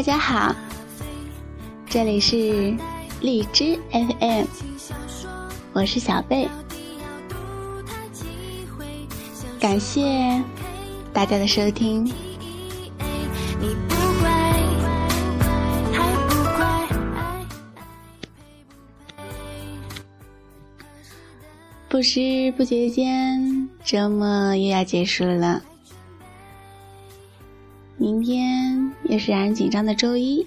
大家好，这里是荔枝 FM，我是小贝。感谢大家的收听。不知不觉间，周末又要结束了。明天又是让人紧张的周一，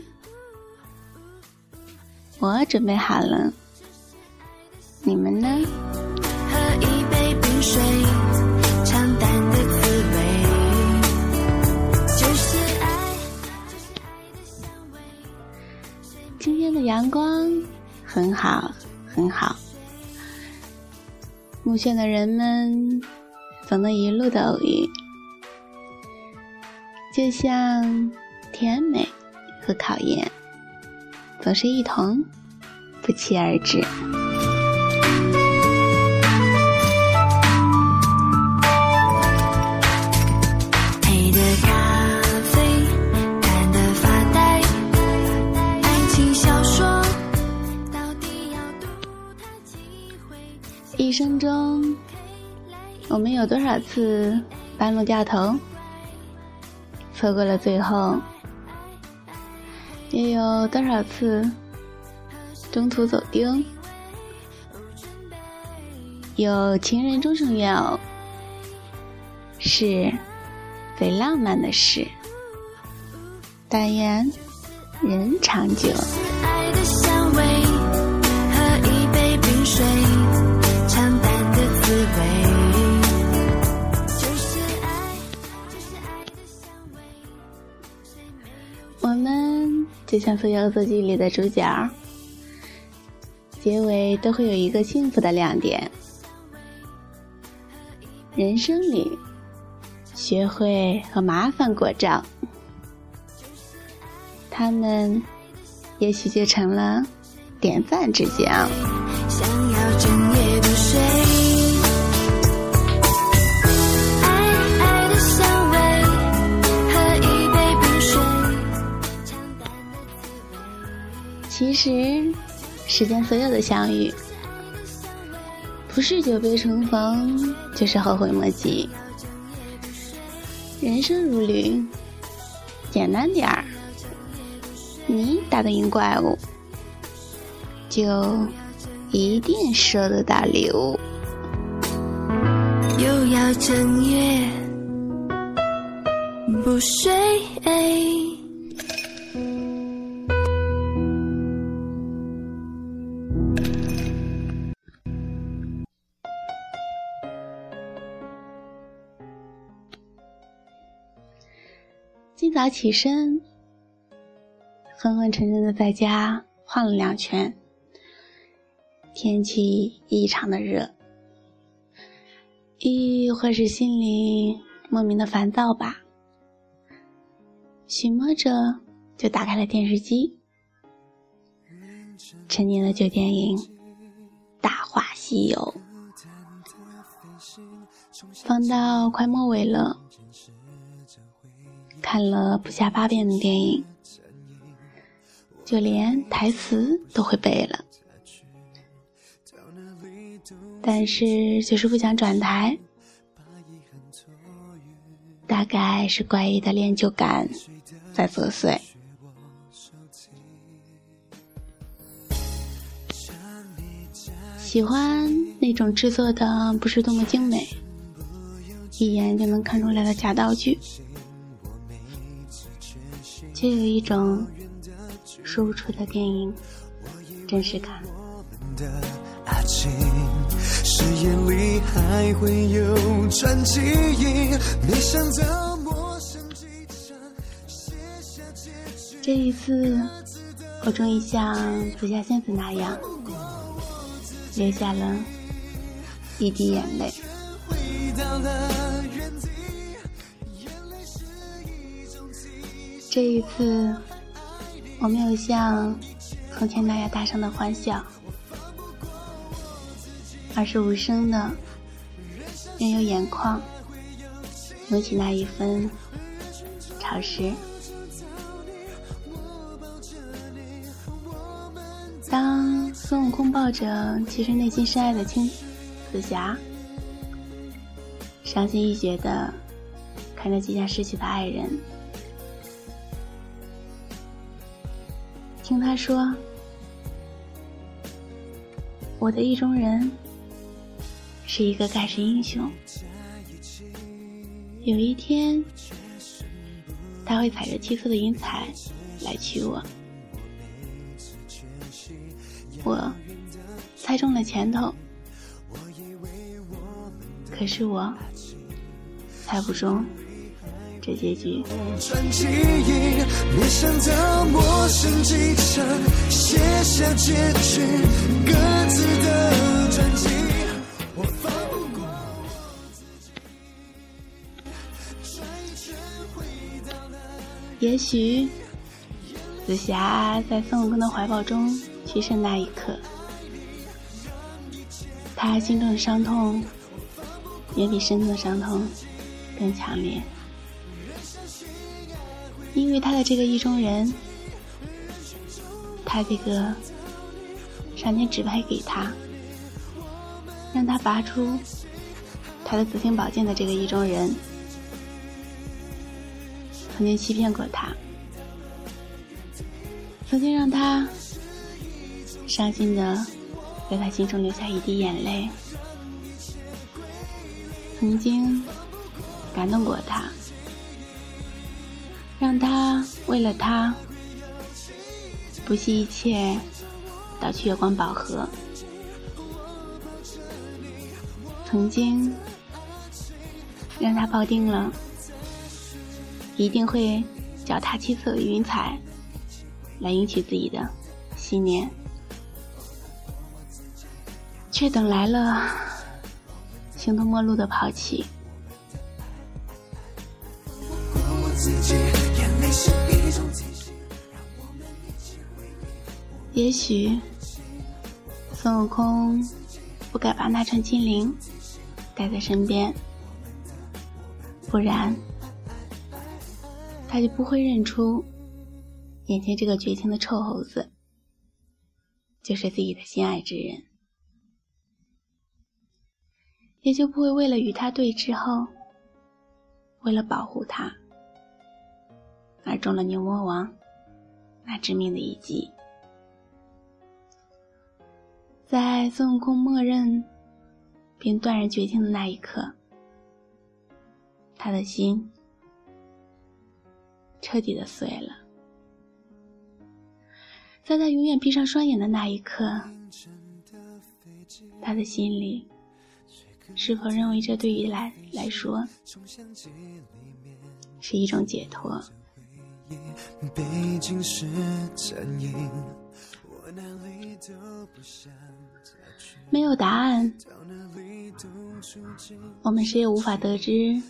我准备好了，你们呢？喝一杯冰水。阳光很好，很好。目前的人们总能一路的偶遇，就像甜美和考验，总是一同不期而至。一生中，我们有多少次半路掉头，错过了最后；又有多少次中途走丢。有情人终成怨偶，是最浪漫的事。但愿人长久。我们就像所有作剧里的主角，结尾都会有一个幸福的亮点。人生里，学会和麻烦过招，他们也许就成了典范之将。其实，世间所有的相遇，不是久别重逢，就是后悔莫及。人生如旅，简单点儿，你打得赢怪物，就一定收得到礼物。又要正月不睡。早起身，昏昏沉沉的在家晃了两圈。天气异常的热，亦或是心里莫名的烦躁吧。寻摸着，就打开了电视机，陈年的旧电影《大话西游》，放到快末尾了。看了不下八遍的电影，就连台词都会背了。但是就是不想转台，大概是怪异的恋旧感在作祟。喜欢那种制作的不是多么精美，一眼就能看出来的假道具。却有一种说不出的电影真实感。这一次，我终于像紫霞仙子那样，流下了一滴眼泪。这一次，我没有像从前那样大声的欢笑，而是无声的，任由眼眶涌起那一分潮湿。当孙悟空抱着其实内心深爱的青紫霞，伤心欲绝的看着即将失去的爱人，听他说：“我的意中人是一个盖世英雄，有一天他会踩着七色的云彩来娶我。”我猜中了前头，可是我猜不中这结局。也许紫霞在孙悟空的怀抱中。牺牲那一刻，他心中的伤痛也比身中的伤痛更强烈，因为他的这个意中人，他这个上天指派给他，让他拔出他的紫星宝剑的这个意中人，曾经欺骗过他，曾经让他。伤心的，在他心中留下一滴眼泪。曾经感动过他，让他为了他不惜一切盗取月光宝盒。曾经让他抱定了，一定会脚踏七色云彩来迎娶自己的信念。却等来了形同陌路的抛弃。也许孙悟空不该把那串金铃带在身边，不然他就不会认出眼前这个绝情的臭猴子就是自己的心爱之人。也就不会为了与他对峙后，为了保护他而中了牛魔王那致命的一击。在孙悟空默认并断然绝情的那一刻，他的心彻底的碎了。在他永远闭上双眼的那一刻，他的心里。是否认为这对于来来说是一种解脱？没有答案，我们谁也无法得知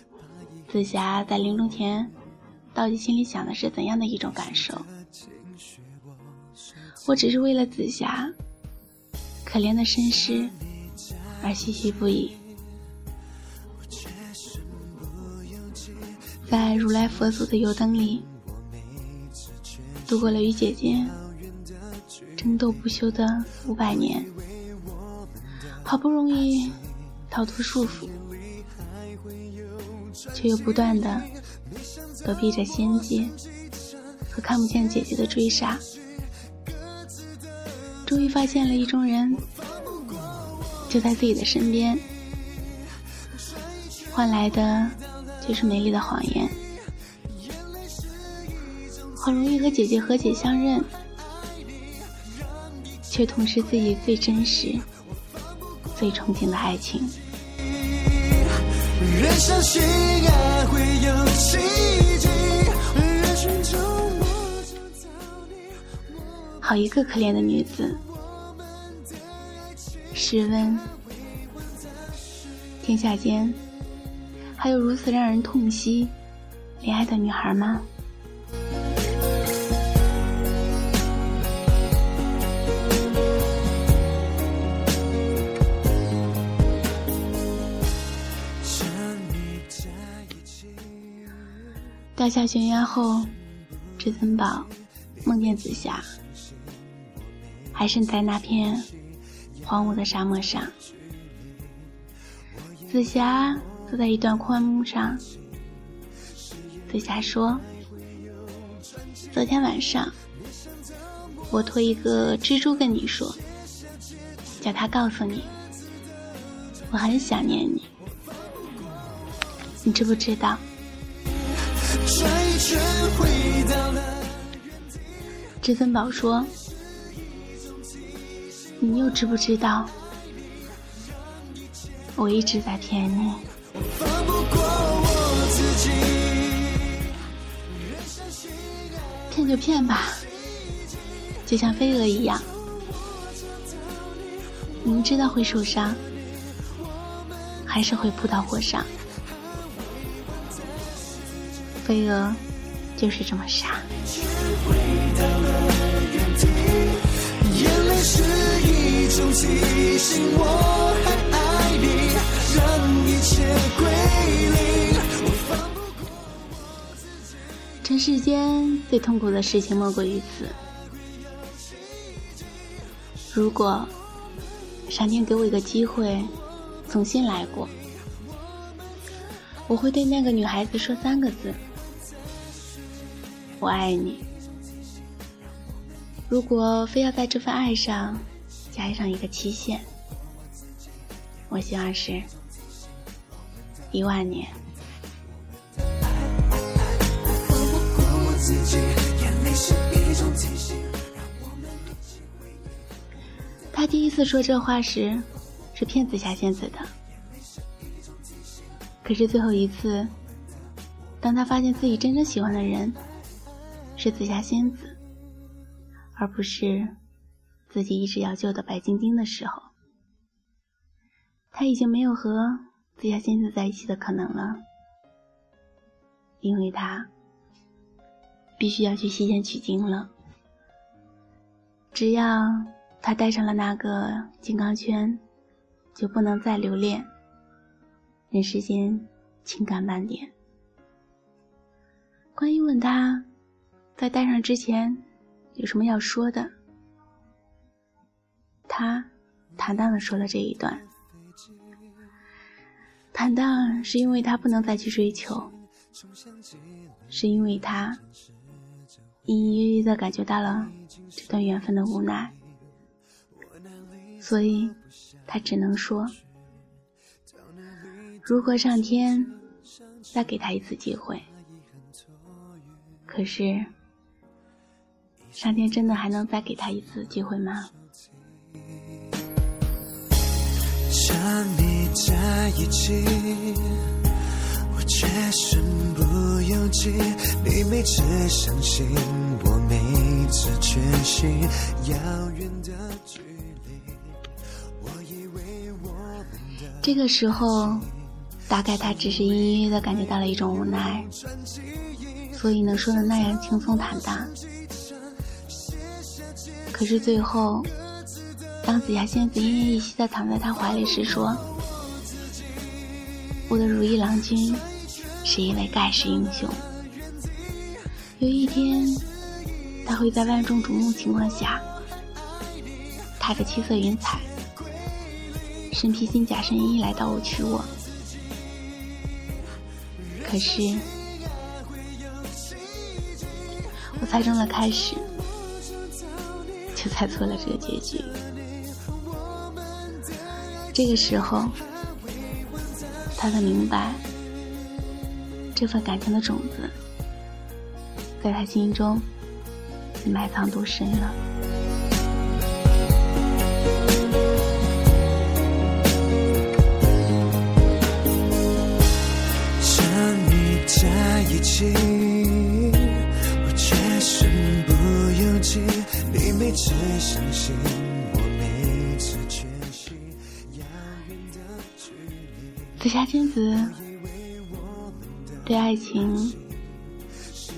紫霞在临终前到底心里想的是怎样的一种感受。我只是为了紫霞可怜的身世而唏嘘不已。在如来佛祖的油灯里，度过了与姐姐争斗不休的五百年，好不容易逃脱束缚，却又不断的躲避着仙界和看不见姐姐的追杀，终于发现了意中人就在自己的身边，换来的。就是美丽的谎言，好容易和姐姐和解相认，却痛失自己最真实、最憧憬的爱情。好一个可怜的女子，试问天下间。还有如此让人痛惜恋爱的女孩吗？掉下悬崖后，至尊宝梦见紫霞，还身在那片荒芜的沙漠上。紫霞坐在一段宽木上。紫霞说：“昨天晚上，我托一个蜘蛛跟你说，叫他告诉你，我很想念你。你知不知道？”至尊宝说：“你又知不知道？我一直在骗你。”骗就骗吧，就像飞蛾一样，明知道会受伤，还是会扑到火上。飞蛾就是这么傻。尘世间最痛苦的事情莫过于此。如果上天给我一个机会，重新来过，我会对那个女孩子说三个字：“我爱你。”如果非要在这份爱上加上一个期限，我希望是一万年。他第一次说这话时，是骗紫霞仙子的。可是最后一次，当他发现自己真正喜欢的人是紫霞仙子，而不是自己一直要救的白晶晶的时候，他已经没有和紫霞仙子在一起的可能了，因为他。必须要去西天取经了。只要他带上了那个金刚圈，就不能再留恋人世间情感半点。观音问他，在戴上之前有什么要说的？他坦荡的说了这一段。坦荡是因为他不能再去追求，是因为他。隐隐约约的感觉到了这段缘分的无奈，所以他只能说：如果上天再给他一次机会，可是上天真的还能再给他一次机会吗？想你在一起。却身不由己，你每次相信我，每次确信遥远的距离。我以为我们的这个时候，大概他只是隐隐约约的感觉到了一种无奈，所以能说的那样轻松坦荡。可是最后，当紫霞仙子奄奄一息的躺在他怀里时，说：“我的如意郎君。”是一位盖世英雄。有一天，他会在万众瞩目情况下，踏着七色云彩，身披金甲神衣来到我娶我。可是，我猜中了开始，就猜错了这个结局。这个时候，他才明白。这份感情的种子，在他心中埋藏多深了。想你每次相信，我每次确信。遥远的距离。紫霞仙子。对爱情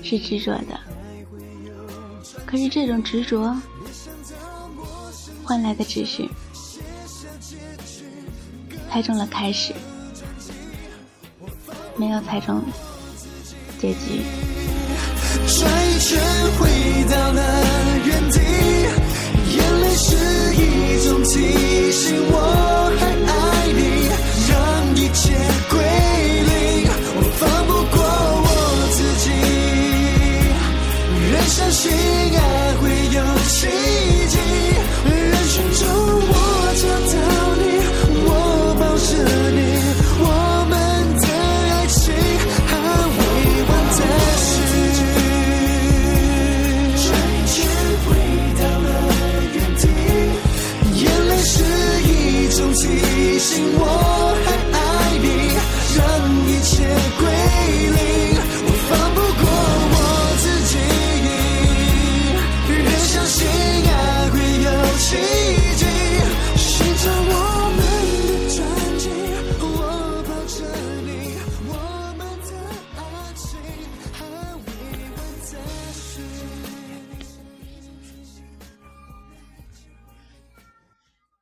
是执着的，可是这种执着换来的只是猜中了开始，没有猜中结局。转一圈回到了原地，提醒，我。